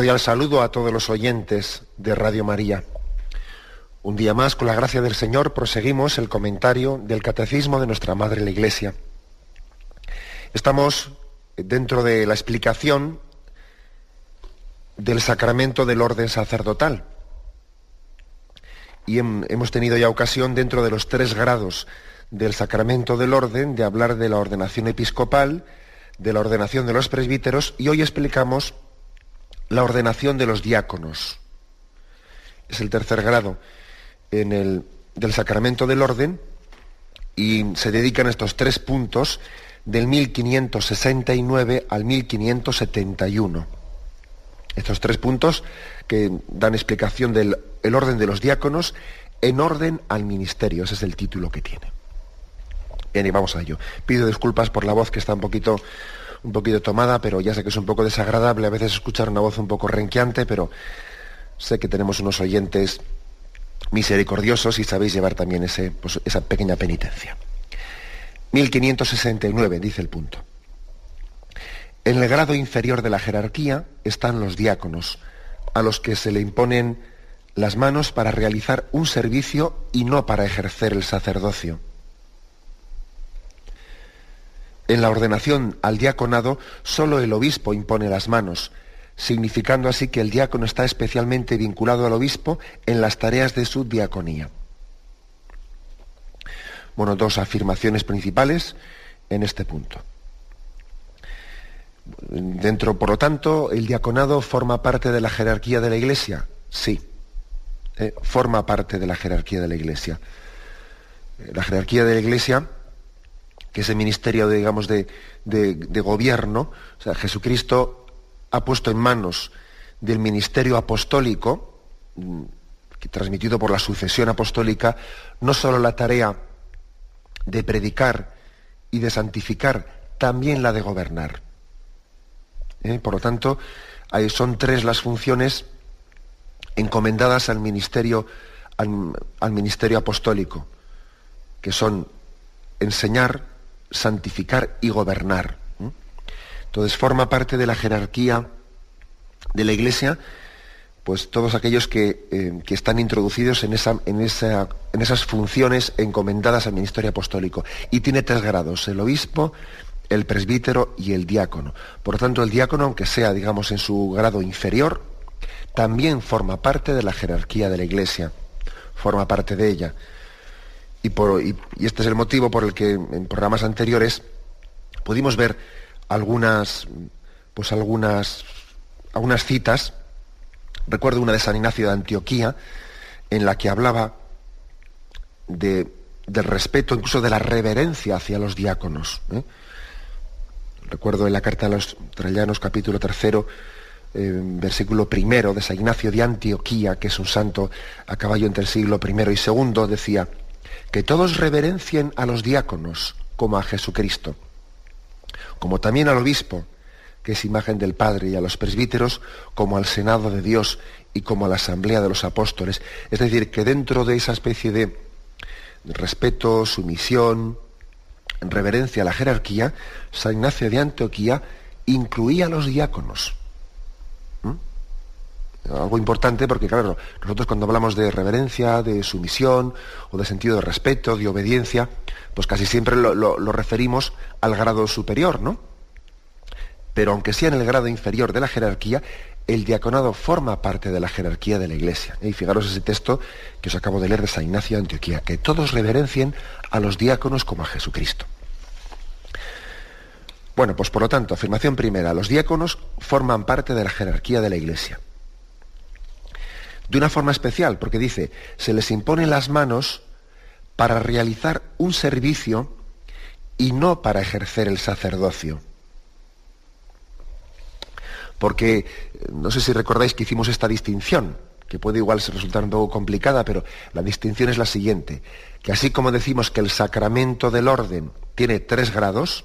Cordial saludo a todos los oyentes de Radio María. Un día más, con la gracia del Señor, proseguimos el comentario del Catecismo de nuestra Madre la Iglesia. Estamos dentro de la explicación del sacramento del orden sacerdotal. Y hemos tenido ya ocasión, dentro de los tres grados del sacramento del orden, de hablar de la ordenación episcopal, de la ordenación de los presbíteros, y hoy explicamos la ordenación de los diáconos. Es el tercer grado en el, del sacramento del orden y se dedican estos tres puntos del 1569 al 1571. Estos tres puntos que dan explicación del el orden de los diáconos en orden al ministerio. Ese es el título que tiene. Bien, vamos a ello. Pido disculpas por la voz que está un poquito un poquito tomada, pero ya sé que es un poco desagradable a veces escuchar una voz un poco renqueante, pero sé que tenemos unos oyentes misericordiosos y sabéis llevar también ese, pues, esa pequeña penitencia. 1569, dice el punto. En el grado inferior de la jerarquía están los diáconos, a los que se le imponen las manos para realizar un servicio y no para ejercer el sacerdocio en la ordenación al diaconado, solo el obispo impone las manos, significando así que el diácono está especialmente vinculado al obispo en las tareas de su diaconía. Bueno, dos afirmaciones principales en este punto. Dentro, por lo tanto, el diaconado forma parte de la jerarquía de la Iglesia. Sí, eh, forma parte de la jerarquía de la Iglesia. Eh, la jerarquía de la Iglesia que ese ministerio, de, digamos, de, gobierno, o sea, Jesucristo ha puesto en manos del ministerio apostólico, mm, transmitido por la sucesión apostólica, no solo la tarea de predicar y de santificar, también la de gobernar. ¿Eh? Por lo tanto, son tres las funciones encomendadas al ministerio, al ministerio apostólico, que son enseñar, santificar y gobernar. Entonces forma parte de la jerarquía de la Iglesia, pues todos aquellos que, eh, están introducidos en, esa, en, esa, en esas funciones encomendadas al ministerio apostólico. Y tiene tres grados, el obispo, el presbítero y el diácono. Por lo tanto, el diácono, aunque sea, digamos, en su grado inferior, también forma parte de la jerarquía de la Iglesia, forma parte de ella. Y, este es el motivo por el que en programas anteriores pudimos ver algunas, pues algunas, algunas citas. Recuerdo una de San Ignacio de Antioquía, en la que hablaba de, del respeto, incluso de la reverencia hacia los diáconos. ¿eh? Recuerdo en la carta a los Trallanos, capítulo tercero, eh, versículo primero de San Ignacio de Antioquía, que es un santo a caballo entre el siglo I y segundo, decía, que todos reverencien a los diáconos como a Jesucristo, como también al obispo, que es imagen del Padre, y a los presbíteros como al Senado de Dios y como a la Asamblea de los Apóstoles. Es decir, que dentro de esa especie de respeto, sumisión, reverencia a la jerarquía, San Ignacio de Antioquía incluía a los diáconos algo importante porque, claro, nosotros cuando hablamos de reverencia, de sumisión o de sentido de respeto, de obediencia, pues casi siempre lo, referimos al grado superior, ¿no? Pero aunque sea en el grado inferior de la jerarquía, el diaconado forma parte de la jerarquía de la Iglesia. Y fijaros ese texto que os acabo de leer de San Ignacio de Antioquía, que todos reverencien a los diáconos como a Jesucristo. Bueno, pues por lo tanto, afirmación primera, los diáconos forman parte de la jerarquía de la Iglesia. De una forma especial, porque dice, se les impone las manos para realizar un servicio y no para ejercer el sacerdocio. Porque no sé si recordáis que hicimos esta distinción, que puede igual resultar un poco complicada, pero la distinción es la siguiente, que así como decimos que el sacramento del orden tiene tres grados,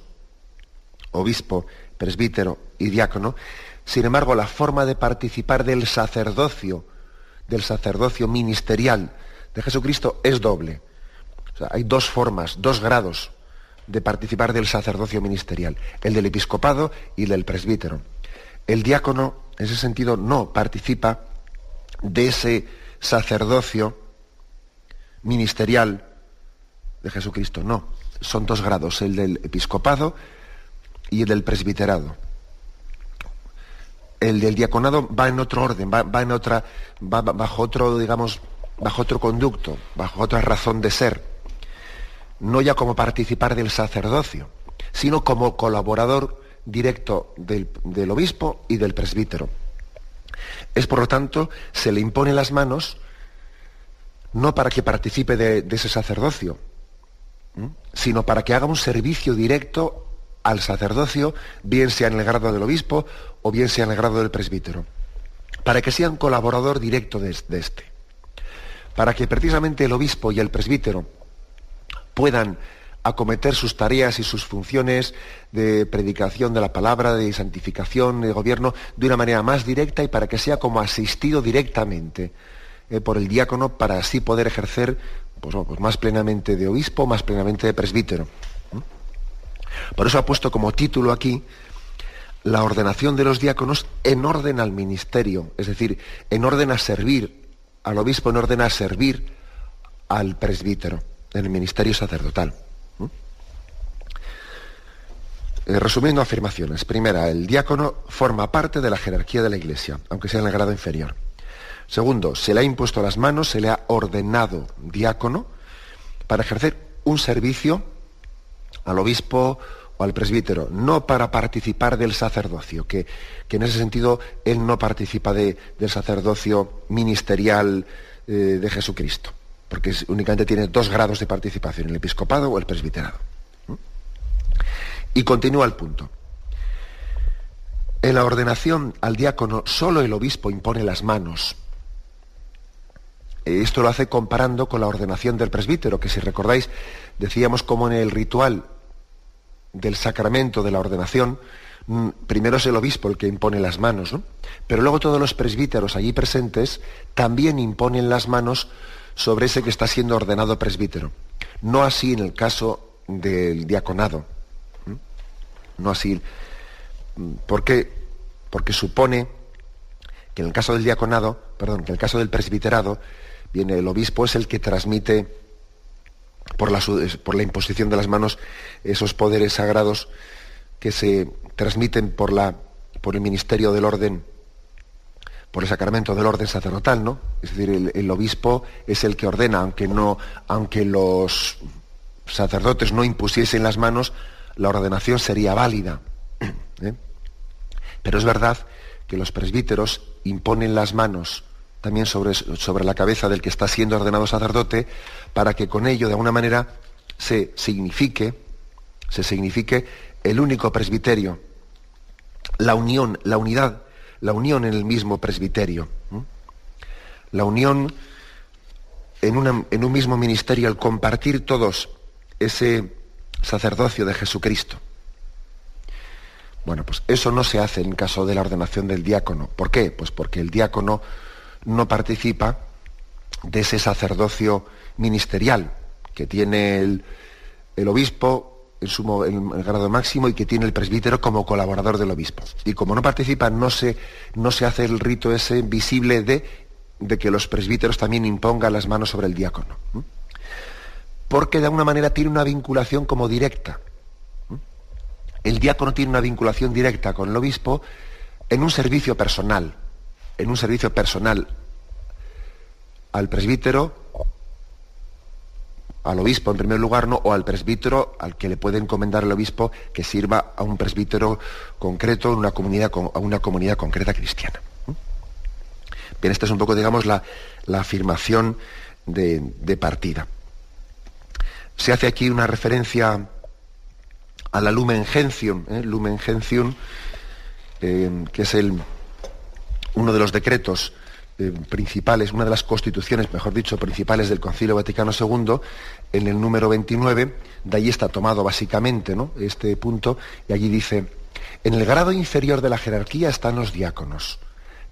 obispo, presbítero y diácono, sin embargo la forma de participar del sacerdocio, del sacerdocio ministerial de Jesucristo es doble. hay dos formas, dos grados de participar del sacerdocio ministerial, el del episcopado y el del presbítero. El diácono, en ese sentido, no participa de ese sacerdocio ministerial de Jesucristo, no. Son dos grados, el del episcopado y el del presbiterado. El del diaconado va en otro orden, va, en otra, va bajo otro, digamos, bajo otro conducto, bajo otra razón de ser. No ya como participar del sacerdocio, sino como colaborador directo del, obispo y del presbítero. Es por lo tanto, se le impone las manos no para que participe de, ese sacerdocio, sino para que haga un servicio directo al sacerdocio, bien sea en el grado del obispo o bien sea en el grado del presbítero, para que sea un colaborador directo de, este, para que precisamente el obispo y el presbítero puedan acometer sus tareas y sus funciones de predicación de la palabra, de santificación, de gobierno, de una manera más directa y para que sea como asistido directamente eh, por el diácono para así poder ejercer pues, pues, más plenamente de obispo, más plenamente de presbítero. Por eso ha puesto como título aquí la ordenación de los diáconos en orden al ministerio, es decir, en orden a servir al obispo, en orden a servir al presbítero en el ministerio sacerdotal. Eh, resumiendo afirmaciones. Primera, el diácono forma parte de la jerarquía de la Iglesia, aunque sea en el grado inferior. Segundo, se le ha impuesto las manos, se le ha ordenado diácono para ejercer un servicio al obispo o al presbítero, no para participar del sacerdocio, que, en ese sentido él no participa del sacerdocio ministerial eh, de Jesucristo, porque únicamente tiene dos grados de participación, el episcopado o el presbiterado. Y continúa el punto. En la ordenación al diácono solo el obispo impone las manos. Esto lo hace comparando con la ordenación del presbítero, que si recordáis, decíamos como en el ritual del sacramento de la ordenación, mm, primero es el obispo el que impone las manos, pero luego todos los presbíteros allí presentes también imponen las manos sobre ese que está siendo ordenado presbítero. No así en el caso del diaconado no así. ¿Por qué? Porque supone que en el caso del diaconado, perdón, que en el caso del presbiterado, viene el obispo es el que transmite por la, por la imposición de las manos esos poderes sagrados que se transmiten por, la, por el ministerio del orden, por el sacramento del orden sacerdotal, ¿no? Es decir, el, obispo es el que ordena, aunque, no, aunque los sacerdotes no impusiesen las manos, la ordenación sería válida. ¿eh? Pero es verdad que los presbíteros imponen las manos también sobre, sobre, la cabeza del que está siendo ordenado sacerdote para que con ello de alguna manera se signifique, se signifique el único presbiterio, la unión, la unidad, la unión en el mismo presbiterio, la unión en, en un mismo ministerio, al compartir todos ese, sacerdocio de Jesucristo. Bueno, pues eso no se hace en caso de la ordenación del diácono. ¿Por qué? Pues porque el diácono no participa de ese sacerdocio ministerial que tiene el, obispo en su el grado máximo y que tiene el presbítero como colaborador del obispo. Y como no participa, no se, no se hace el rito ese visible de, de que los presbíteros también impongan las manos sobre el diácono porque de alguna manera tiene una vinculación como directa. El diácono tiene una vinculación directa con el obispo en un servicio personal, en un servicio personal al presbítero, al obispo en primer lugar, ¿no? o al presbítero al que le puede encomendar el obispo que sirva a un presbítero concreto en una comunidad, a una comunidad concreta cristiana. Bien, esta es un poco, digamos, la, afirmación de, partida. Se hace aquí una referencia a la Lumen Gentium, ¿eh? Eh, que es el, uno de los decretos eh, principales, una de las constituciones, mejor dicho, principales del Concilio Vaticano II, en el número 29, de ahí está tomado básicamente ¿no? este punto, y allí dice, en el grado inferior de la jerarquía están los diáconos,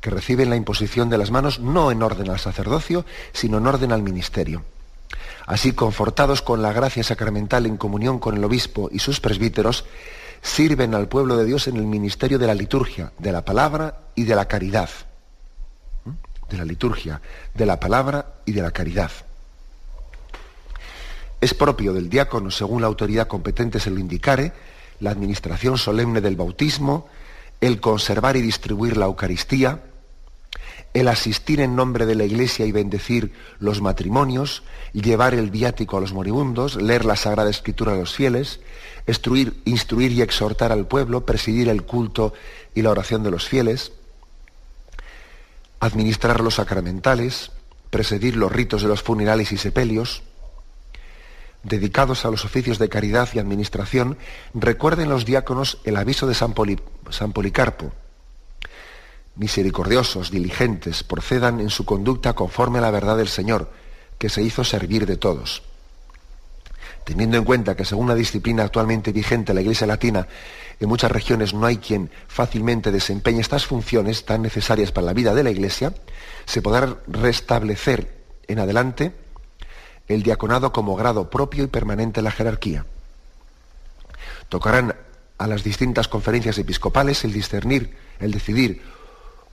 que reciben la imposición de las manos no en orden al sacerdocio, sino en orden al ministerio. Así, confortados con la gracia sacramental en comunión con el obispo y sus presbíteros, sirven al pueblo de Dios en el ministerio de la liturgia, de la palabra y de la caridad de la liturgia, de la palabra y de la caridad. Es propio del diácono, según la autoridad competente se lo indicare, la administración solemne del bautismo, el conservar y distribuir la Eucaristía, el asistir en nombre de la Iglesia y bendecir los matrimonios, llevar el viático a los moribundos, leer la Sagrada Escritura a los fieles, instruir, instruir y exhortar al pueblo, presidir el culto y la oración de los fieles, administrar los sacramentales, presidir los ritos de los funerales y sepelios, dedicados a los oficios de caridad y administración, recuerden los diáconos el aviso de San, San Policarpo. Misericordiosos, diligentes, procedan en su conducta conforme a la verdad del Señor, que se hizo servir de todos. Teniendo en cuenta que según la disciplina actualmente vigente en la Iglesia Latina, en muchas regiones no hay quien fácilmente desempeñe estas funciones tan necesarias para la vida de la Iglesia, se podrá restablecer en adelante el diaconado como grado propio y permanente en la jerarquía. Tocarán a las distintas conferencias episcopales el discernir, el decidir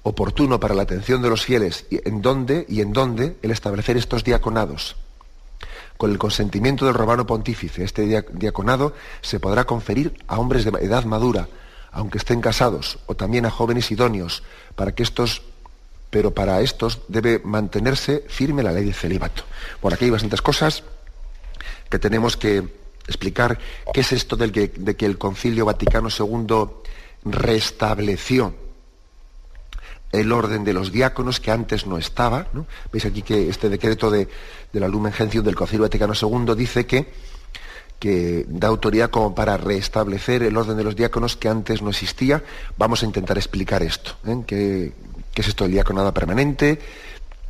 oportuno para la atención de los fieles y en dónde y en dónde el establecer estos diaconados con el consentimiento del romano pontífice, este diaconado se podrá conferir a hombres de edad madura, aunque estén casados, o también a jóvenes idóneos, para que estos, pero para estos debe mantenerse firme la ley de celibato. Por aquí hay bastantes cosas que tenemos que explicar qué es esto de que el Concilio Vaticano II restableció el orden de los diáconos que antes no estaba. Veis aquí que este decreto de, la Lumen Gentium del Concilio Vaticano II dice que, da autoridad como para restablecer el orden de los diáconos que antes no existía. Vamos a intentar explicar esto. ¿eh? ¿Qué, es esto del diaconado permanente?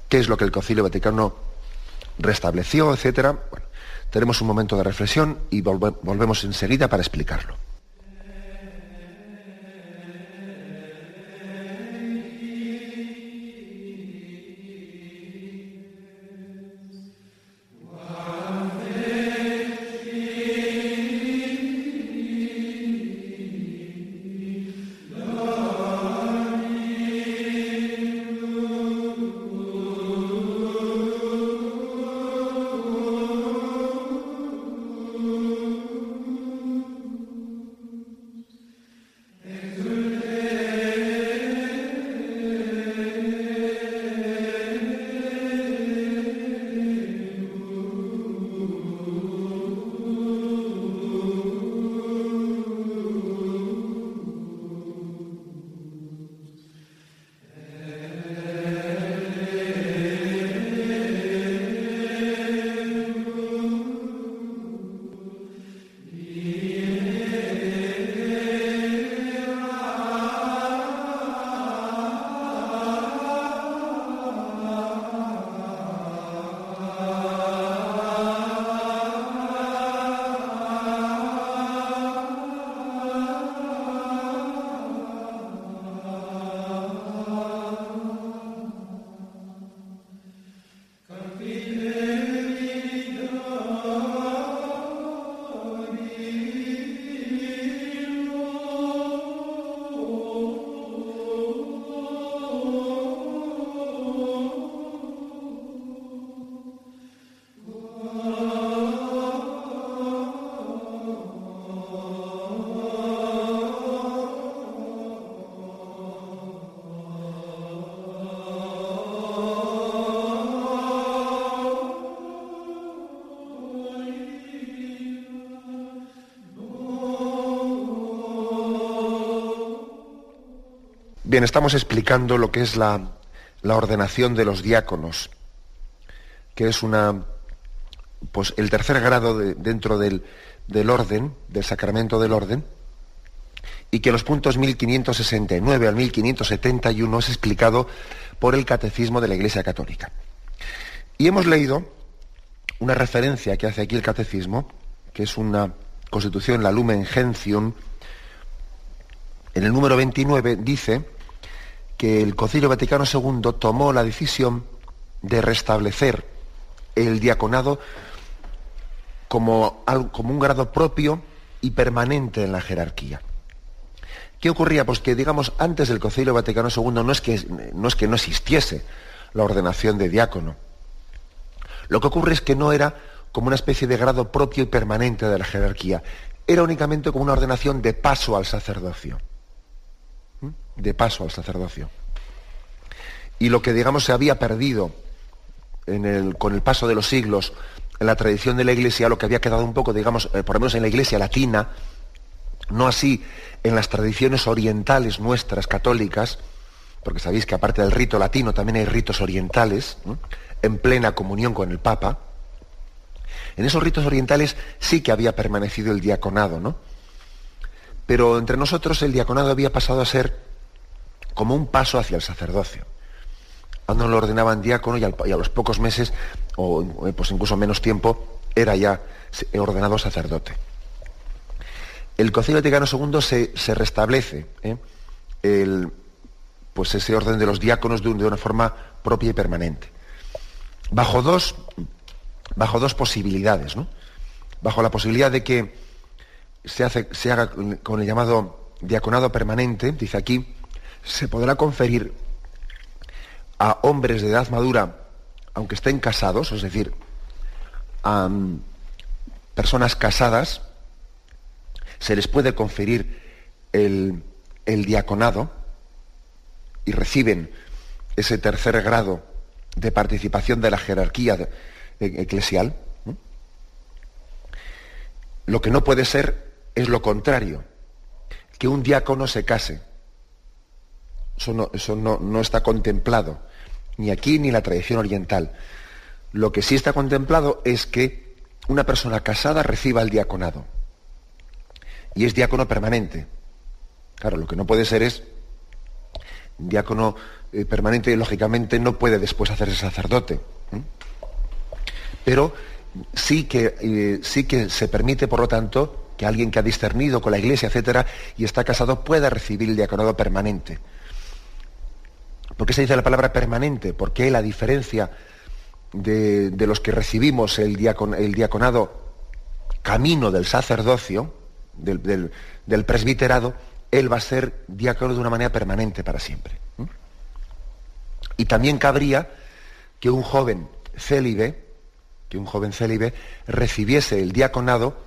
¿Qué es lo que el Concilio Vaticano restableció, etcétera? Tenemos un momento de reflexión y volvemos enseguida para explicarlo. Bien, estamos explicando lo que es la, la ordenación de los diáconos, que es una, pues el tercer grado dentro del, del orden, del sacramento del orden, y que los puntos 1569 al 1571 es explicado por el Catecismo de la Iglesia Católica. Y hemos leído una referencia que hace aquí el Catecismo, que es una constitución, la Lumen Gentium, en el número 29 dice que el Concilio Vaticano II tomó la decisión de restablecer el diaconado como, un grado propio y permanente en la jerarquía. ¿Qué ocurría? Pues que, digamos, antes del Concilio Vaticano II no es que no existiese la ordenación de diácono. Lo que ocurre es que no era como una especie de grado propio y permanente de la jerarquía. Era únicamente como una ordenación de paso al sacerdocio. De paso al sacerdocio. Y lo que, digamos, se había perdido con el paso de los siglos en la tradición de la Iglesia, lo que había quedado un poco, digamos, eh, por lo menos en la Iglesia latina, no así en las tradiciones orientales nuestras católicas, porque sabéis que aparte del rito latino también hay ritos orientales, en plena comunión con el Papa, en esos ritos orientales sí que había permanecido el diaconado, ¿no? Pero entre nosotros el diaconado había pasado a ser como un paso hacia el sacerdocio. Cuando lo ordenaban diácono y, a los pocos meses, o pues incluso menos tiempo, era ya ordenado sacerdote el Concilio Vaticano II se, restablece ¿eh? el, pues ese orden de los diáconos de, una forma propia y permanente. Bajo dos, bajo dos posibilidades, ¿no? Bajo la posibilidad de que se, hace, se haga con el llamado diaconado permanente, dice aquí, se podrá conferir a hombres de edad madura, aunque estén casados, es decir, a mm, personas casadas, se les puede conferir el, diaconado y reciben ese tercer grado de participación de la jerarquía e, eclesial. Lo que no puede ser es lo contrario, que un diácono se case. Eso, no, está contemplado, ni aquí ni en la tradición oriental. Lo que sí está contemplado es que una persona casada reciba el diaconado y es diácono permanente. Claro, lo que no puede ser es diácono eh, permanente, lógicamente no puede después hacerse sacerdote. Pero sí que, eh, sí que se permite, por lo tanto, que alguien que ha discernido con la iglesia, etcétera, y está casado, pueda recibir el diaconado permanente. ¿Por qué se dice la palabra permanente? Porque la diferencia de, los que recibimos el, el diaconado camino del sacerdocio, del, presbiterado, él va a ser diácono de una manera permanente para siempre. Y también cabría que un joven célibe, que un joven célibe recibiese el diaconado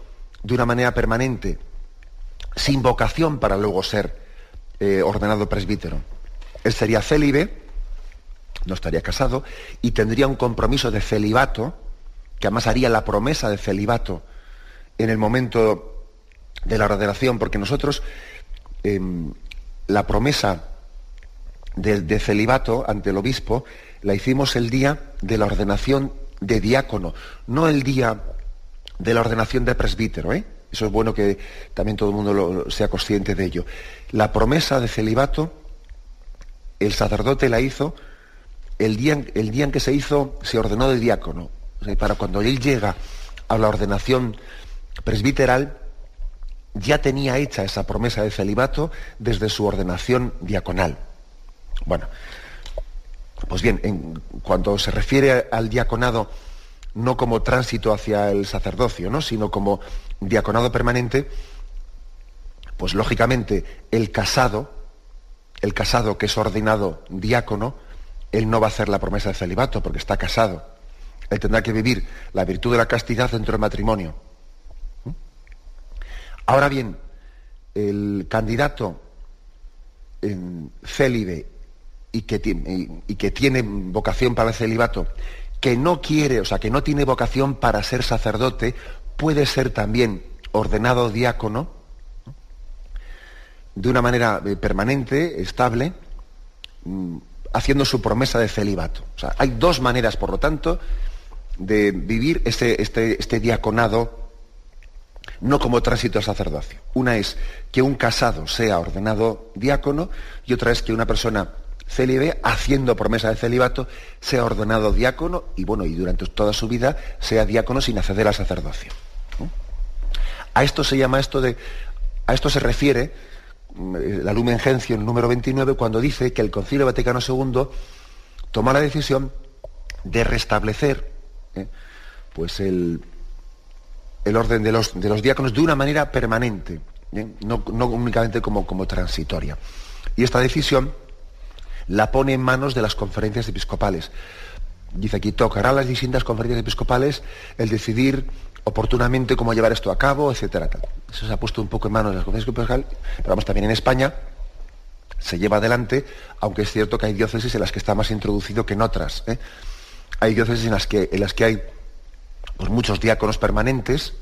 de una manera permanente, sin vocación para luego ser eh, ordenado presbítero. Él sería célibe, no estaría casado, y tendría un compromiso de celibato, que además haría la promesa de celibato en el momento de la ordenación, porque nosotros em, la promesa de, celibato ante el obispo la hicimos el día de la ordenación de diácono, no el día de la ordenación de presbítero. ¿eh? Eso es bueno que también todo el mundo sea consciente de ello. La promesa de celibato, el sacerdote la hizo el día, el día en que se hizo, se ordenó de diácono. para cuando él llega a la ordenación presbiteral, ya tenía hecha esa promesa de celibato desde su ordenación diaconal. Bueno, pues bien, en cuanto se refiere al diaconado, no como tránsito hacia el sacerdocio, ¿no? sino como diaconado permanente, pues lógicamente el casado, el casado que es ordenado diácono, él no va a hacer la promesa de celibato porque está casado. Él tendrá que vivir la virtud de la castidad dentro del matrimonio. Ahora bien, el candidato en célibe y que, y, que tiene vocación para el celibato, que no quiere, o sea, que no tiene vocación para ser sacerdote, puede ser también ordenado diácono de una manera eh, permanente, estable, mm, haciendo su promesa de celibato. O sea, hay dos maneras, por lo tanto, de vivir este, este, este diaconado no como tránsito al sacerdocio. Una es que un casado sea ordenado diácono y otra es que una persona célibe, haciendo promesa de celibato, sea ordenado diácono y bueno, y durante toda su vida sea diácono sin acceder al sacerdocio. A esto se llama esto de, a esto se refiere la Lumen Gentium número 29 cuando dice que el Concilio Vaticano II toma la decisión de restablecer ¿eh? pues el, el orden de los, de los, diáconos de una manera permanente, ¿eh? no, únicamente como, como transitoria. Y esta decisión la pone en manos de las conferencias episcopales. Dice aquí, tocará a las distintas conferencias episcopales el decidir oportunamente cómo llevar esto a cabo, etcétera. Eso se ha puesto un poco en manos de las conferencias episcopales, pero vamos, también en España se lleva adelante, aunque es cierto que hay diócesis en las que está más introducido que en otras. ¿eh? Hay diócesis en las que, en las que hay pues, muchos diáconos permanentes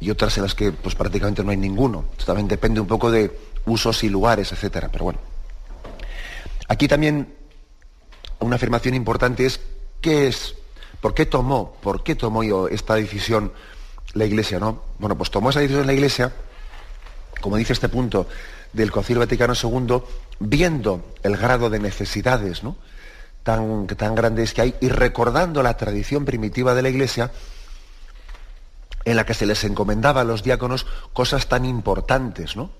y otras en las que pues, prácticamente no hay ninguno. También depende un poco de usos y lugares, etcétera. Pero bueno. Aquí también una afirmación importante es ¿qué es? ¿Por qué tomó? ¿Por qué tomó yo esta decisión la Iglesia? ¿no? Bueno, pues tomó esa decisión la Iglesia, como dice este punto del Concilio Vaticano II, viendo el grado de necesidades ¿no? tan, tan grandes que hay y recordando la tradición primitiva de la Iglesia en la que se les encomendaba a los diáconos cosas tan importantes, ¿no?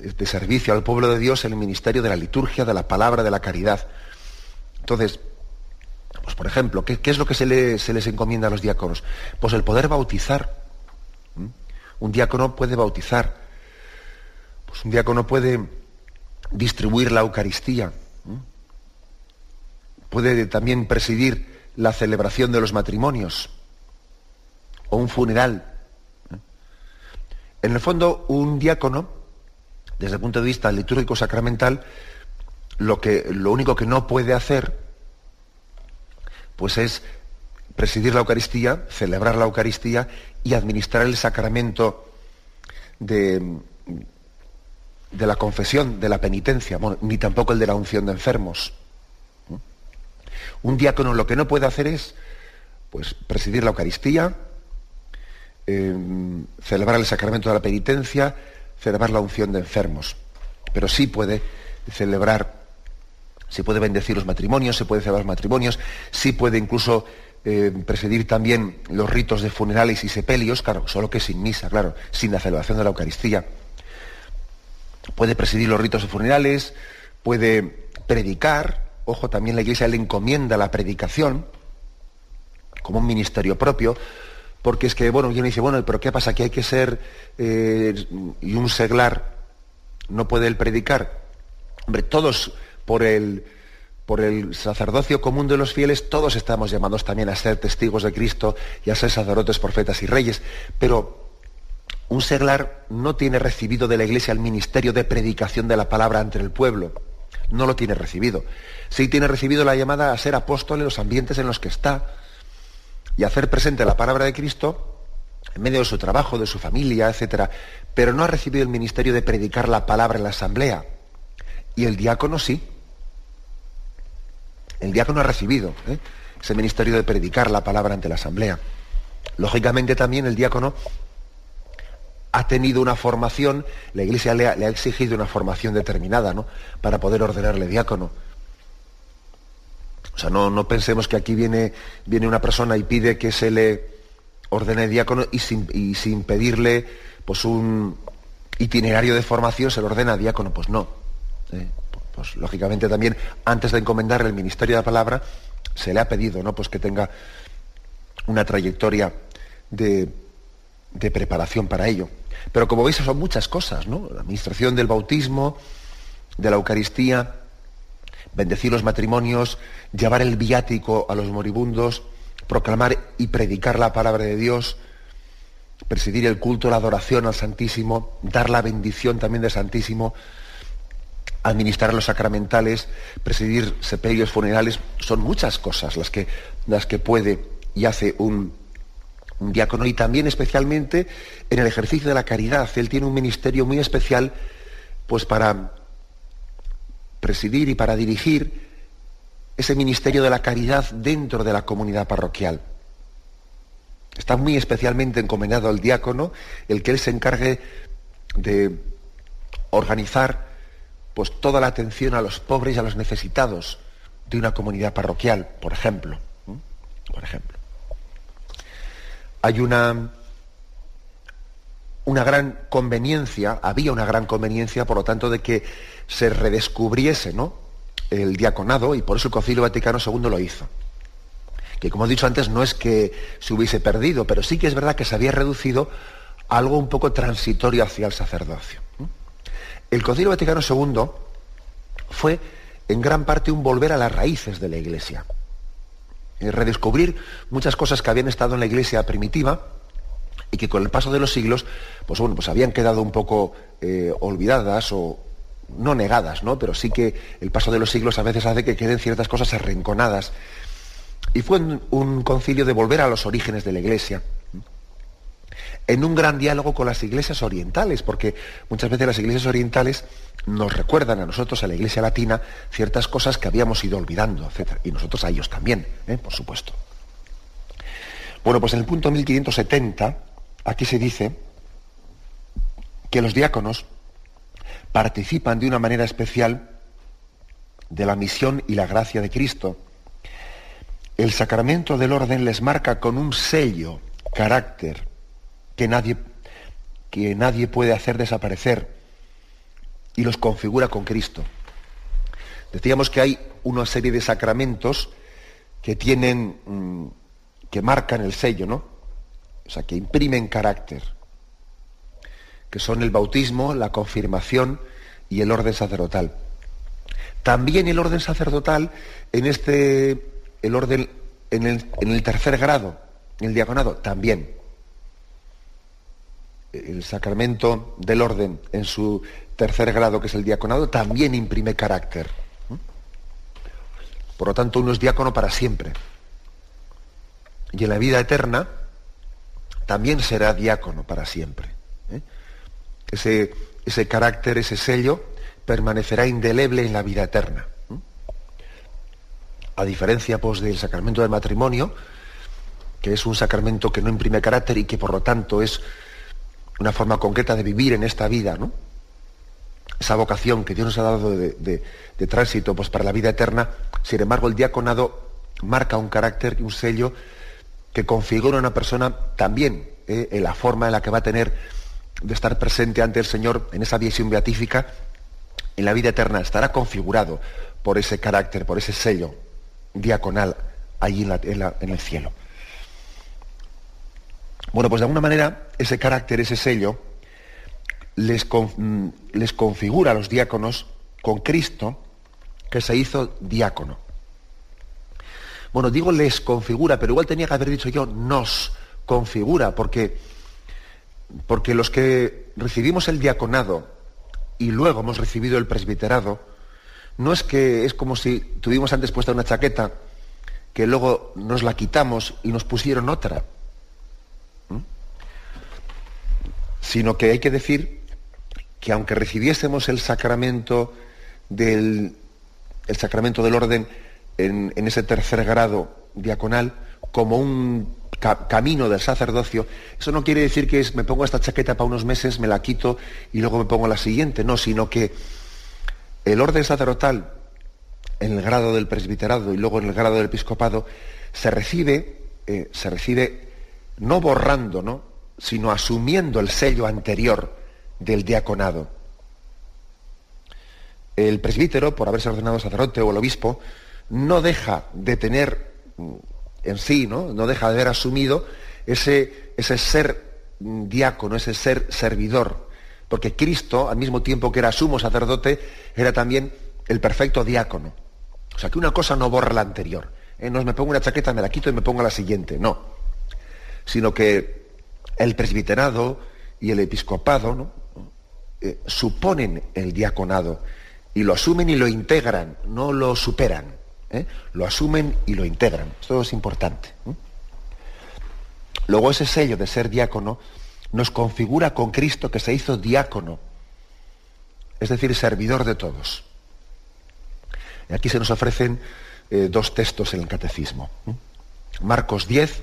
de servicio al pueblo de Dios el ministerio de la liturgia, de la palabra, de la caridad. Entonces, pues por ejemplo, ¿qué, es lo que se, les encomienda a los diáconos? Pues el poder bautizar. Un diácono puede bautizar. Pues un diácono puede distribuir la Eucaristía. Puede también presidir la celebración de los matrimonios o un funeral. En el fondo, un diácono desde el punto de vista litúrgico sacramental, lo, lo único que no puede hacer, pues es presidir la Eucaristía, celebrar la Eucaristía y administrar el sacramento de, de la confesión, de la penitencia, ni tampoco el de la unción de enfermos. Un diácono lo que no puede hacer es pues, presidir la Eucaristía, eh, celebrar el sacramento de la penitencia, celebrar la unción de enfermos, pero sí puede celebrar, se puede bendecir los matrimonios, se puede celebrar matrimonios, sí puede incluso eh, presidir también los ritos de funerales y sepelios, claro, solo que sin misa, claro, sin la celebración de la Eucaristía. Puede presidir los ritos de funerales, puede predicar, ojo, también la Iglesia le encomienda la predicación como un ministerio propio, porque es que, bueno, uno dice, bueno, pero ¿qué pasa? Que hay que ser, eh, y un seglar no puede el predicar. Hombre, todos por el, por el sacerdocio común de los fieles, todos estamos llamados también a ser testigos de Cristo y a ser sacerdotes, profetas y reyes, pero un seglar no tiene recibido de la Iglesia el ministerio de predicación de la palabra entre el pueblo. No lo tiene recibido. Sí tiene recibido la llamada a ser apóstol en los ambientes en los que está y hacer presente la palabra de Cristo en medio de su trabajo, de su familia, etc. Pero no ha recibido el ministerio de predicar la palabra en la asamblea. Y el diácono sí. El diácono ha recibido ¿eh? ese ministerio de predicar la palabra ante la asamblea. Lógicamente también el diácono ha tenido una formación, la iglesia le ha, exigido una formación determinada ¿no? para poder ordenarle diácono. O sea, no, pensemos que aquí viene, viene, una persona y pide que se le ordene diácono y sin, pedirle pues un itinerario de formación se le ordena diácono. Pues no. ¿eh? Pues lógicamente también antes de encomendarle el ministerio de la palabra se le ha pedido ¿no? pues que tenga una trayectoria de, de preparación para ello. Pero como veis son muchas cosas, ¿no? La administración del bautismo, de la Eucaristía, bendecir los matrimonios, llevar el viático a los moribundos, proclamar y predicar la palabra de Dios, presidir el culto, la adoración al Santísimo, dar la bendición también del Santísimo, administrar los sacramentales, presidir sepelios funerales, son muchas cosas las que, las que puede y hace un, diácono y también especialmente en el ejercicio de la caridad. Él tiene un ministerio muy especial pues para presidir y para dirigir ese ministerio de la caridad dentro de la comunidad parroquial. Está muy especialmente encomendado al diácono el que él se encargue de organizar pues toda la atención a los pobres y a los necesitados de una comunidad parroquial, por ejemplo. Por ejemplo. Hay una, una gran conveniencia, había una gran conveniencia, por lo tanto, de que se redescubriese ¿no? el diaconado y por eso el Concilio Vaticano II lo hizo. Que como he dicho antes, no es que se hubiese perdido, pero sí que es verdad que se había reducido a algo un poco transitorio hacia el sacerdocio. El Concilio Vaticano II fue en gran parte un volver a las raíces de la Iglesia. redescubrir muchas cosas que habían estado en la Iglesia primitiva y que con el paso de los siglos, pues bueno, pues habían quedado un poco eh, olvidadas o no negadas, ¿no? Pero sí que el paso de los siglos a veces hace que queden ciertas cosas arrinconadas. Y fue un concilio de volver a los orígenes de la Iglesia en un gran diálogo con las iglesias orientales, porque muchas veces las iglesias orientales nos recuerdan a nosotros, a la iglesia latina, ciertas cosas que habíamos ido olvidando, etc. Y nosotros a ellos también, ¿eh? por supuesto. Bueno, pues en el punto 1570, aquí se dice que los diáconos participan de una manera especial de la misión y la gracia de Cristo. El sacramento del orden les marca con un sello, carácter, que nadie, que nadie puede hacer desaparecer y los configura con Cristo. Decíamos que hay una serie de sacramentos que tienen, mm, que marcan el sello, ¿no? O sea, que imprimen carácter, que son el bautismo, la confirmación y el orden sacerdotal. También el orden sacerdotal en este, el orden, en el, en el tercer grado, en el diaconado, también el sacramento del orden en su tercer grado, que es el diaconado, también imprime carácter. Por lo tanto, uno es diácono para siempre. Y en la vida eterna también será diácono para siempre. ¿eh? Ese, ese, carácter, ese sello, permanecerá indeleble en la vida eterna. A diferencia pues, del sacramento del matrimonio, que es un sacramento que no imprime carácter y que por lo tanto es una forma concreta de vivir en esta vida, ¿no? Esa vocación que Dios nos ha dado de, tránsito pues, para la vida eterna. Sin embargo, el diaconado marca un carácter y un sello que configura a una persona también ¿eh? en la forma en la que va a tener de estar presente ante el Señor en esa visión beatífica, en la vida eterna, estará configurado por ese carácter, por ese sello diaconal allí en el cielo. Bueno, pues de alguna manera ese carácter, ese sello, les, les configura a los diáconos con Cristo que se hizo diácono. Bueno, digo les configura, pero igual tenía que haber dicho yo nos configura, porque, porque los que recibimos el diaconado y luego hemos recibido el presbiterado, no es que es como si tuvimos antes puesta una chaqueta, que luego nos la quitamos y nos pusieron otra. Sino que hay que decir que aunque recibiésemos el sacramento del, el sacramento del orden en, ese tercer grado diaconal como un camino del sacerdocio, eso no quiere decir que me pongo esta chaqueta para unos meses, me la quito y luego me pongo la siguiente, no, sino que el orden sacerdotal en el grado del presbiterado y luego en el grado del episcopado se recibe, eh, se recibe no borrando, ¿no? Sino asumiendo el sello anterior del diaconado. El presbítero, por haberse ordenado sacerdote o el obispo, no deja de tener mm, en sí, ¿no? No deja de haber asumido ese, ese ser diácono, ese ser servidor. Porque Cristo, al mismo tiempo que era sumo sacerdote, era también el perfecto diácono. O sea, que una cosa no borra la anterior. ¿eh? No me pongo una chaqueta, me la quito y me pongo la siguiente. No. Sino que el presbiterado y el episcopado eh, suponen el diaconado y lo asumen y lo integran, no lo superan. ¿eh? Lo asumen y lo integran. Esto es importante. Luego ese sello de ser diácono nos configura con Cristo que se hizo diácono, es decir, servidor de todos. Aquí se nos ofrecen eh, dos textos en el catecismo. Marcos 10,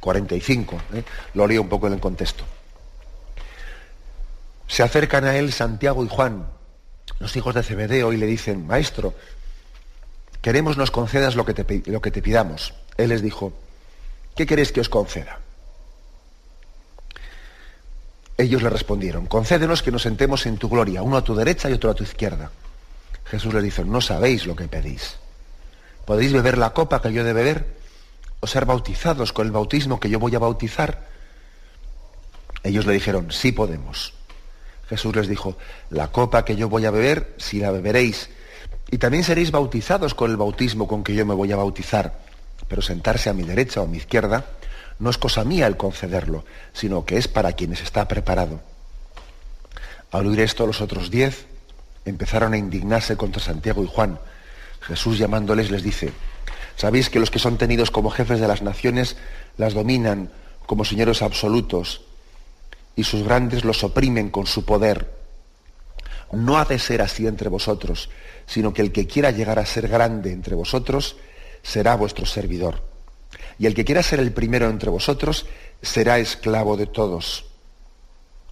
45. ¿eh? Lo leo un poco en el contexto. Se acercan a él Santiago y Juan, los hijos de Zebedeo, y le dicen, Maestro, queremos nos concedas lo que te, lo que te pidamos. Él les dijo, ¿qué queréis que os conceda? Ellos le respondieron, concédenos que nos sentemos en tu gloria, uno a tu derecha y otro a tu izquierda. Jesús les dijo, no sabéis lo que pedís. ¿Podéis beber la copa que yo he de beber? ¿O ser bautizados con el bautismo que yo voy a bautizar? Ellos le dijeron, sí podemos. Jesús les dijo, la copa que yo voy a beber, si la beberéis, y también seréis bautizados con el bautismo con que yo me voy a bautizar, pero sentarse a mi derecha o a mi izquierda no es cosa mía el concederlo, sino que es para quienes está preparado. Al oír esto, los otros diez empezaron a indignarse contra Santiago y Juan. Jesús llamándoles les dice, sabéis que los que son tenidos como jefes de las naciones las dominan como señores absolutos y sus grandes los oprimen con su poder. No ha de ser así entre vosotros, sino que el que quiera llegar a ser grande entre vosotros será vuestro servidor. Y el que quiera ser el primero entre vosotros será esclavo de todos.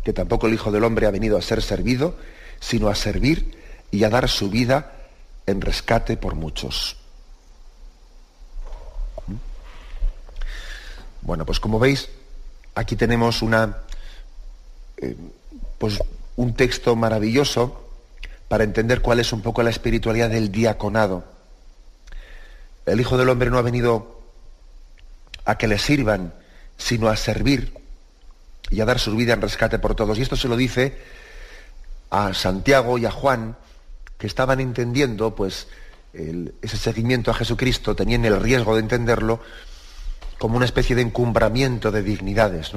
Que tampoco el Hijo del Hombre ha venido a ser servido, sino a servir y a dar su vida en rescate por muchos. Bueno, pues como veis, aquí tenemos una, eh, pues un texto maravilloso para entender cuál es un poco la espiritualidad del diaconado. El Hijo del Hombre no ha venido a que le sirvan, sino a servir y a dar su vida en rescate por todos. Y esto se lo dice a Santiago y a Juan, que estaban entendiendo pues, ese seguimiento a Jesucristo, tenían el riesgo de entenderlo como una especie de encumbramiento de dignidades.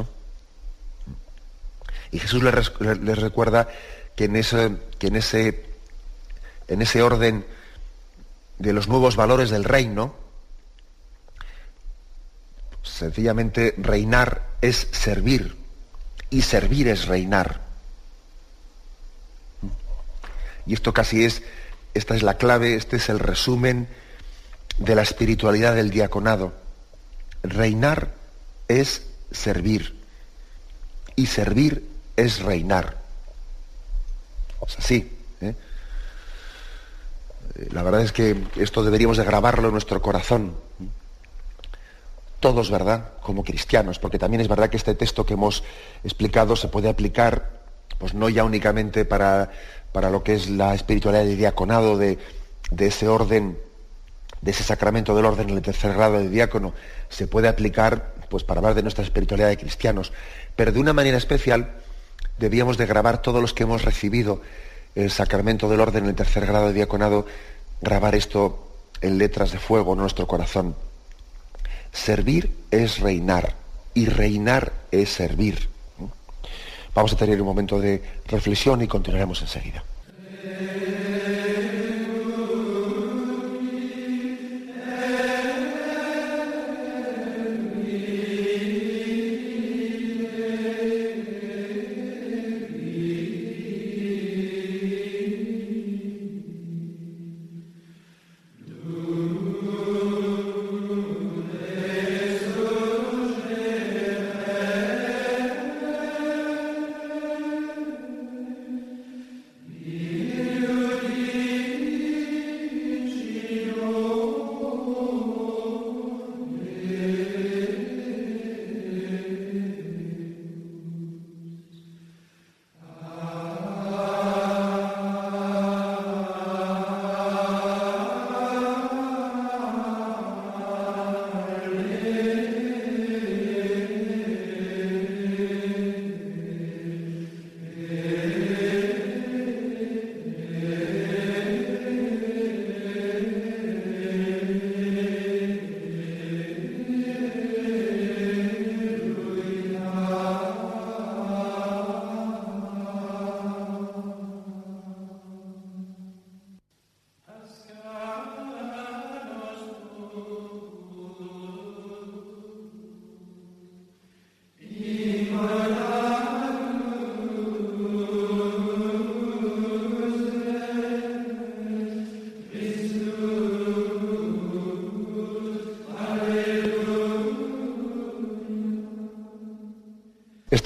Y Jesús les, recuerda que en ese, que en ese, en ese orden de los nuevos valores del reino, sencillamente reinar es servir y servir es reinar. Y esto casi es, esta es la clave, este es el resumen de la espiritualidad del diaconado. Reinar es servir y servir es reinar. Es así. ¿eh? La verdad es que esto deberíamos de grabarlo en nuestro corazón. Todos, ¿verdad? Como cristianos, porque también es verdad que este texto que hemos explicado se puede aplicar, pues no ya únicamente para para lo que es la espiritualidad del diaconado, de, ese orden, de ese sacramento del orden en el tercer grado de diácono, se puede aplicar pues, para hablar de nuestra espiritualidad de cristianos. Pero de una manera especial debíamos de grabar todos los que hemos recibido el sacramento del orden en el tercer grado de diaconado, grabar esto en letras de fuego en nuestro corazón. Servir es reinar y reinar es servir. Vamos a tener un momento de reflexión y continuaremos enseguida.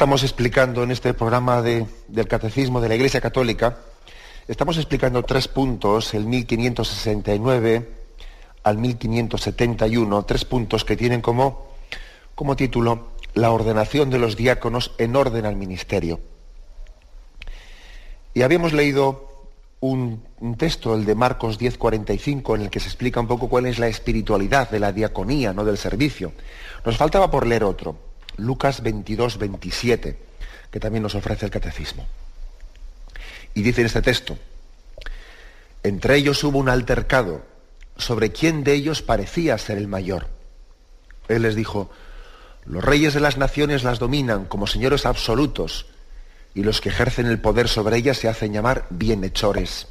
Estamos explicando en este programa del Catecismo de la Iglesia Católica, estamos explicando tres puntos, el 1569 al 1571, tres puntos que tienen como, como título la ordenación de los diáconos en orden al ministerio. Y habíamos leído un, texto, el de Marcos 10:45, en el que se explica un poco cuál es la espiritualidad de la diaconía, no del servicio. Nos faltaba por leer otro, Lucas 22:27, que también nos ofrece el catecismo. Y dice en este texto, entre ellos hubo un altercado sobre quién de ellos parecía ser el mayor. Él les dijo, los reyes de las naciones las dominan como señores absolutos y los que ejercen el poder sobre ellas se hacen llamar bienhechores.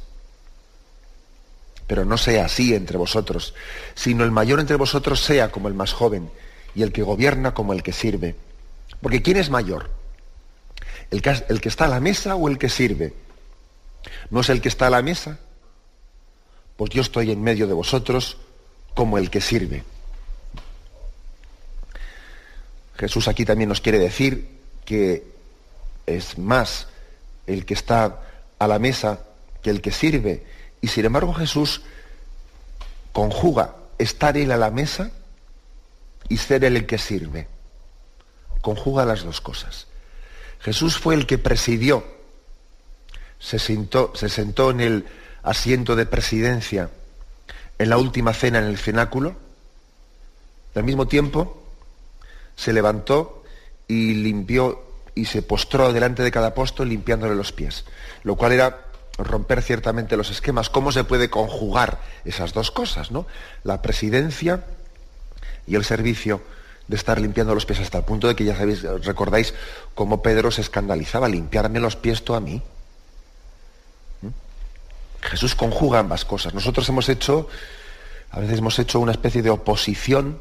Pero no sea así entre vosotros, sino el mayor entre vosotros sea como el más joven y el que gobierna como el que sirve. Porque ¿quién es mayor? ¿El que, ¿El que está a la mesa o el que sirve? ¿No es el que está a la mesa? Pues yo estoy en medio de vosotros como el que sirve. Jesús aquí también nos quiere decir que es más el que está a la mesa que el que sirve. Y sin embargo Jesús conjuga estar él a la mesa y ser el que sirve. Conjuga las dos cosas. Jesús fue el que presidió, se sentó, se sentó en el asiento de presidencia en la última cena en el cenáculo. al mismo tiempo se levantó y limpió y se postró delante de cada apóstol limpiándole los pies, lo cual era romper ciertamente los esquemas. ¿Cómo se puede conjugar esas dos cosas, no? La presidencia y el servicio de estar limpiando los pies hasta el punto de que ya sabéis, recordáis cómo Pedro se escandalizaba, limpiarme los pies tú a mí. ¿Mm? Jesús conjuga ambas cosas. Nosotros hemos hecho, a veces hemos hecho una especie de oposición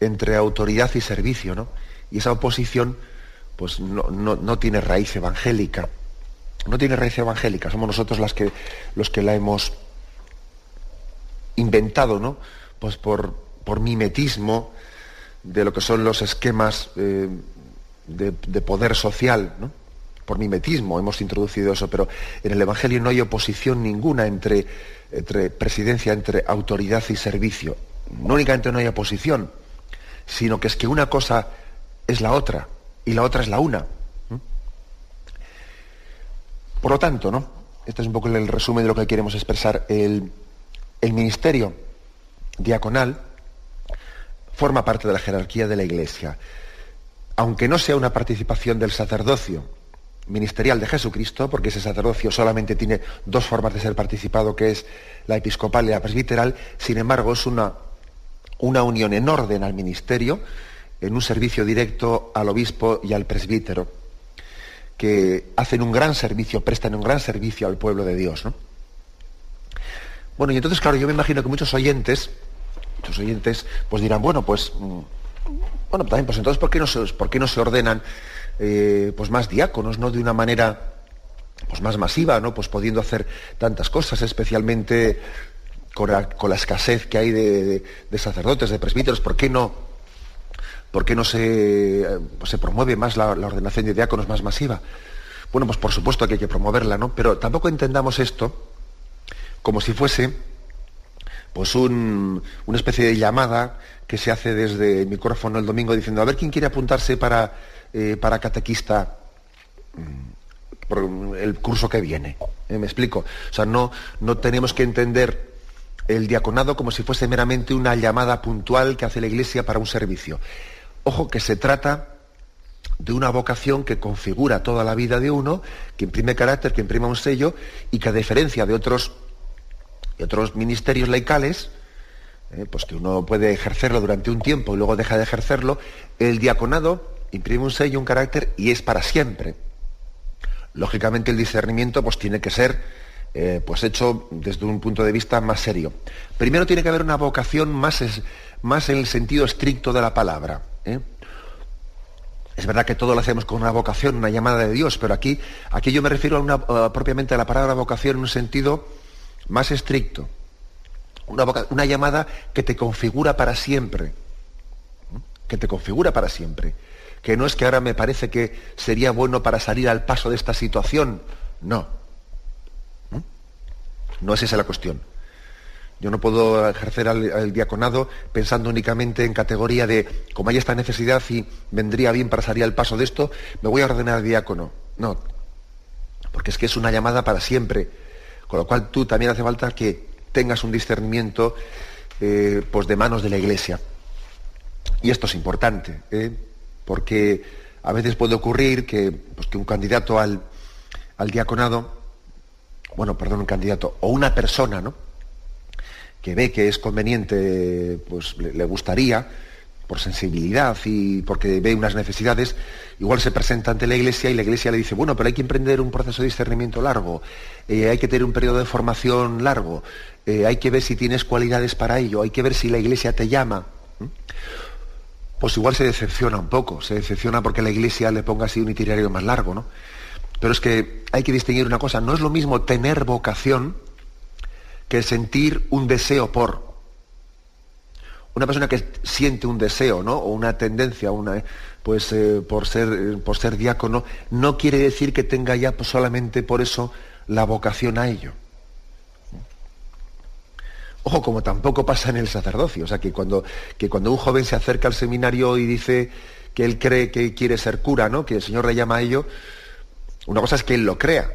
entre autoridad y servicio, ¿no? Y esa oposición pues no, tiene raíz evangélica. No tiene raíz evangélica, somos nosotros las que, los que la hemos inventado, ¿no? Pues por, por mimetismo de lo que son los esquemas eh, de, poder social, ¿no? Por mimetismo hemos introducido eso, pero en el Evangelio no hay oposición ninguna entre, presidencia, entre autoridad y servicio. No únicamente no hay oposición, sino que es que una cosa es la otra y la otra es la una. Por lo tanto, ¿no? Este es un poco el resumen de lo que queremos expresar. El ministerio diaconal forma parte de la jerarquía de la Iglesia. Aunque no sea una participación del sacerdocio ministerial de Jesucristo, porque ese sacerdocio solamente tiene dos formas de ser participado, que es la episcopal y la presbiteral, sin embargo es una, una unión en orden al ministerio, en un servicio directo al obispo y al presbítero, que hacen un gran servicio, prestan un gran servicio al pueblo de Dios. Bueno, y entonces, claro, yo me imagino que muchos oyentes, muchos oyentes, pues dirán, bueno, pues, mm, bueno, también, pues entonces, ¿por qué no se, por qué no se ordenan eh, pues más diáconos, ¿no? De una manera pues más masiva, ¿no? Pues pudiendo hacer tantas cosas, especialmente con la, escasez que hay de, de sacerdotes, de presbíteros, ¿por qué no? ¿Por qué no se, pues se promueve más la, ordenación de diáconos más masiva? Bueno, pues por supuesto que hay que promoverla, ¿no? Pero tampoco entendamos esto como si fuese pues una especie de llamada que se hace desde el micrófono el domingo diciendo, a ver quién quiere apuntarse para, eh, para catequista mm, el curso que viene. ¿Eh? ¿Me explico? O sea, no, no tenemos que entender el diaconado como si fuese meramente una llamada puntual que hace la Iglesia para un servicio. Ojo que se trata de una vocación que configura toda la vida de uno, que imprime carácter, que imprime un sello y que a diferencia de otros, de otros ministerios laicales, eh, pues que uno puede ejercerlo durante un tiempo y luego deja de ejercerlo, el diaconado imprime un sello, un carácter y es para siempre. Lógicamente el discernimiento pues tiene que ser eh, pues hecho desde un punto de vista más serio. Primero tiene que haber una vocación más, más en el sentido estricto de la palabra. ¿eh? Es verdad que todo lo hacemos con una vocación, una llamada de Dios, pero aquí, aquí yo me refiero a una, propiamente a la palabra vocación en un sentido más estricto. Una, una llamada que te configura para siempre. Que te configura para siempre. que no es que ahora me parece que sería bueno para salir al paso de esta situación. No. No es esa la cuestión. Yo no puedo ejercer el diaconado pensando únicamente en categoría de, como hay esta necesidad y vendría bien para salir al paso de esto, me voy a ordenar diácono. No, porque es que es una llamada para siempre. Con lo cual tú también hace falta que tengas un discernimiento eh, pues de manos de la Iglesia. Y esto es importante, ¿eh? porque a veces puede ocurrir que, pues, que un candidato al, al diaconado, bueno, perdón, un candidato, o una persona, ¿no? que ve que es conveniente, pues le, gustaría, por sensibilidad y porque ve unas necesidades, igual se presenta ante la iglesia y la iglesia le dice, bueno, pero hay que emprender un proceso de discernimiento largo, eh, hay que tener un periodo de formación largo, eh, hay que ver si tienes cualidades para ello, hay que ver si la iglesia te llama. Pues igual se decepciona un poco, se decepciona porque la iglesia le ponga así un itinerario más largo, ¿no? Pero es que hay que distinguir una cosa, no es lo mismo tener vocación, que sentir un deseo por. Una persona que siente un deseo, ¿no? O una tendencia, una, pues eh, por, ser, eh, por ser diácono, no quiere decir que tenga ya solamente por eso la vocación a ello. Ojo, como tampoco pasa en el sacerdocio. O sea, que cuando, que cuando un joven se acerca al seminario y dice que él cree que quiere ser cura, ¿no? Que el Señor le llama a ello, una cosa es que él lo crea.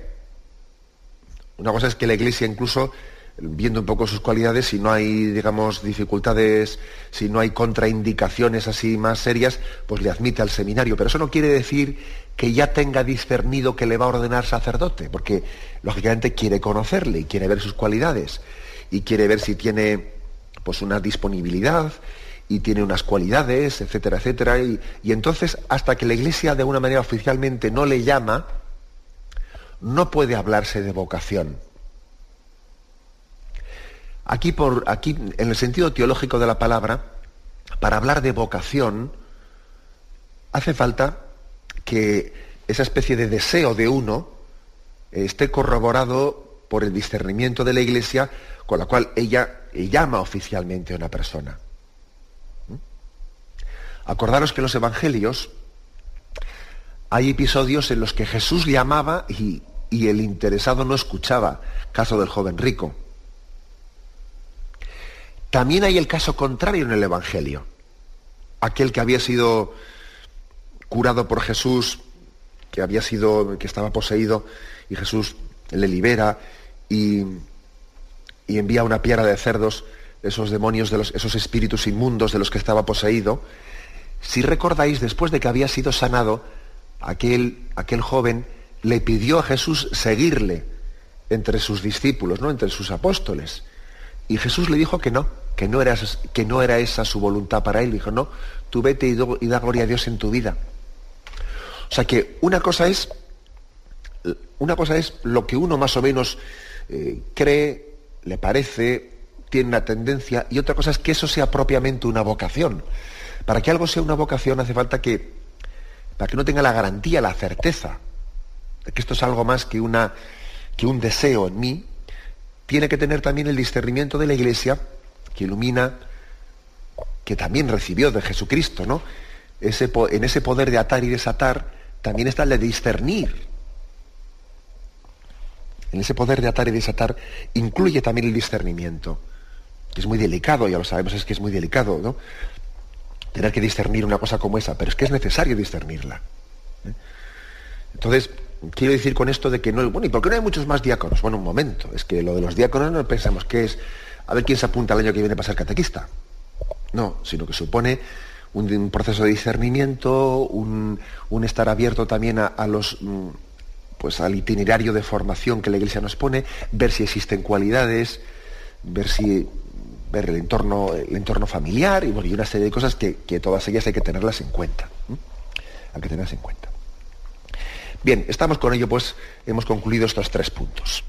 Una cosa es que la Iglesia incluso viendo un poco sus cualidades, si no hay, digamos, dificultades, si no hay contraindicaciones así más serias, pues le admite al seminario. Pero eso no quiere decir que ya tenga discernido que le va a ordenar sacerdote, porque lógicamente quiere conocerle y quiere ver sus cualidades y quiere ver si tiene pues una disponibilidad y tiene unas cualidades, etcétera, etcétera. Y, y entonces, hasta que la Iglesia de una manera oficialmente no le llama, no puede hablarse de vocación. Aquí, en el sentido teológico de la palabra, para hablar de vocación, hace falta que esa especie de deseo de uno esté corroborado por el discernimiento de la Iglesia con la cual ella llama oficialmente a una persona. ¿Mm? Acordaros que en los Evangelios hay episodios en los que Jesús llamaba y el interesado no escuchaba, caso del joven rico. También hay el caso contrario en el Evangelio. Aquel que había sido curado por Jesús, que había sido, que estaba poseído, y Jesús le libera y, envía una piedra de cerdos, esos demonios, de los, esos espíritus inmundos de los que estaba poseído. Si recordáis, después de que había sido sanado, aquel, aquel joven le pidió a Jesús seguirle entre sus discípulos, ¿no? entre sus apóstoles. Y Jesús le dijo que no, que no era, que no era esa su voluntad para él. Dijo, no, tú vete y, da gloria a Dios en tu vida. O sea que una cosa es, una cosa es lo que uno más o menos eh, cree, le parece, tiene una tendencia, y otra cosa es que eso sea propiamente una vocación. Para que algo sea una vocación hace falta que, para que no tenga la garantía, la certeza de que esto es algo más que, una, que un deseo en mí, tiene que tener también el discernimiento de la Iglesia que ilumina, que también recibió de Jesucristo, ¿no? Ese, en ese poder de atar y desatar también está el de discernir. En ese poder de atar y desatar incluye también el discernimiento, que es muy delicado, ya lo sabemos, es que es muy delicado, ¿no? Tener que discernir una cosa como esa, pero es que es necesario discernirla. ¿eh? Entonces, quiero decir con esto de que no, bueno, ¿y por qué no hay muchos más diáconos? Bueno, un momento, es que lo de los diáconos no pensamos que es a ver quién se apunta el año que viene para ser catequista. No, sino que supone un, proceso de discernimiento, un, estar abierto también a, los mm, pues al itinerario de formación que la Iglesia nos pone, ver si existen cualidades, ver si ver el entorno, el entorno familiar y, una serie de cosas que, todas ellas hay que tenerlas en cuenta. Hay que tenerlas en cuenta. Bien, estamos con ello, pues hemos concluido estos tres puntos.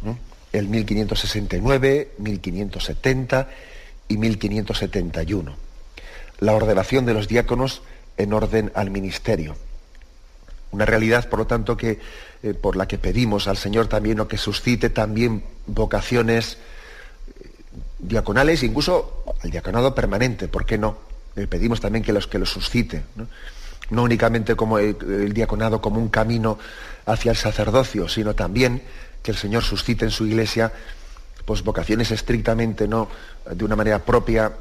El 1569, 1570 y 1571. La ordenación de los diáconos en orden al ministerio. Una realidad, por lo tanto, que, eh, por la que pedimos al Señor también o que suscite también vocaciones eh, diaconales, incluso al diaconado permanente, ¿por qué no? Le pedimos también que los que los suscite. Únicamente como el, diaconado como un camino hacia el sacerdocio, sino también que el Señor suscite en su iglesia pues vocaciones estrictamente no de una manera propia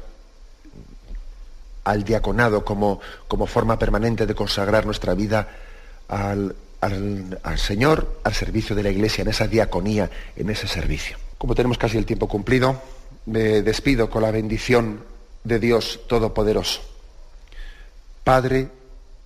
al diaconado como, como forma permanente de consagrar nuestra vida al, al, Señor, al servicio de la Iglesia, en esa diaconía, en ese servicio. Como tenemos casi el tiempo cumplido, me despido con la bendición de Dios Todopoderoso. Padre,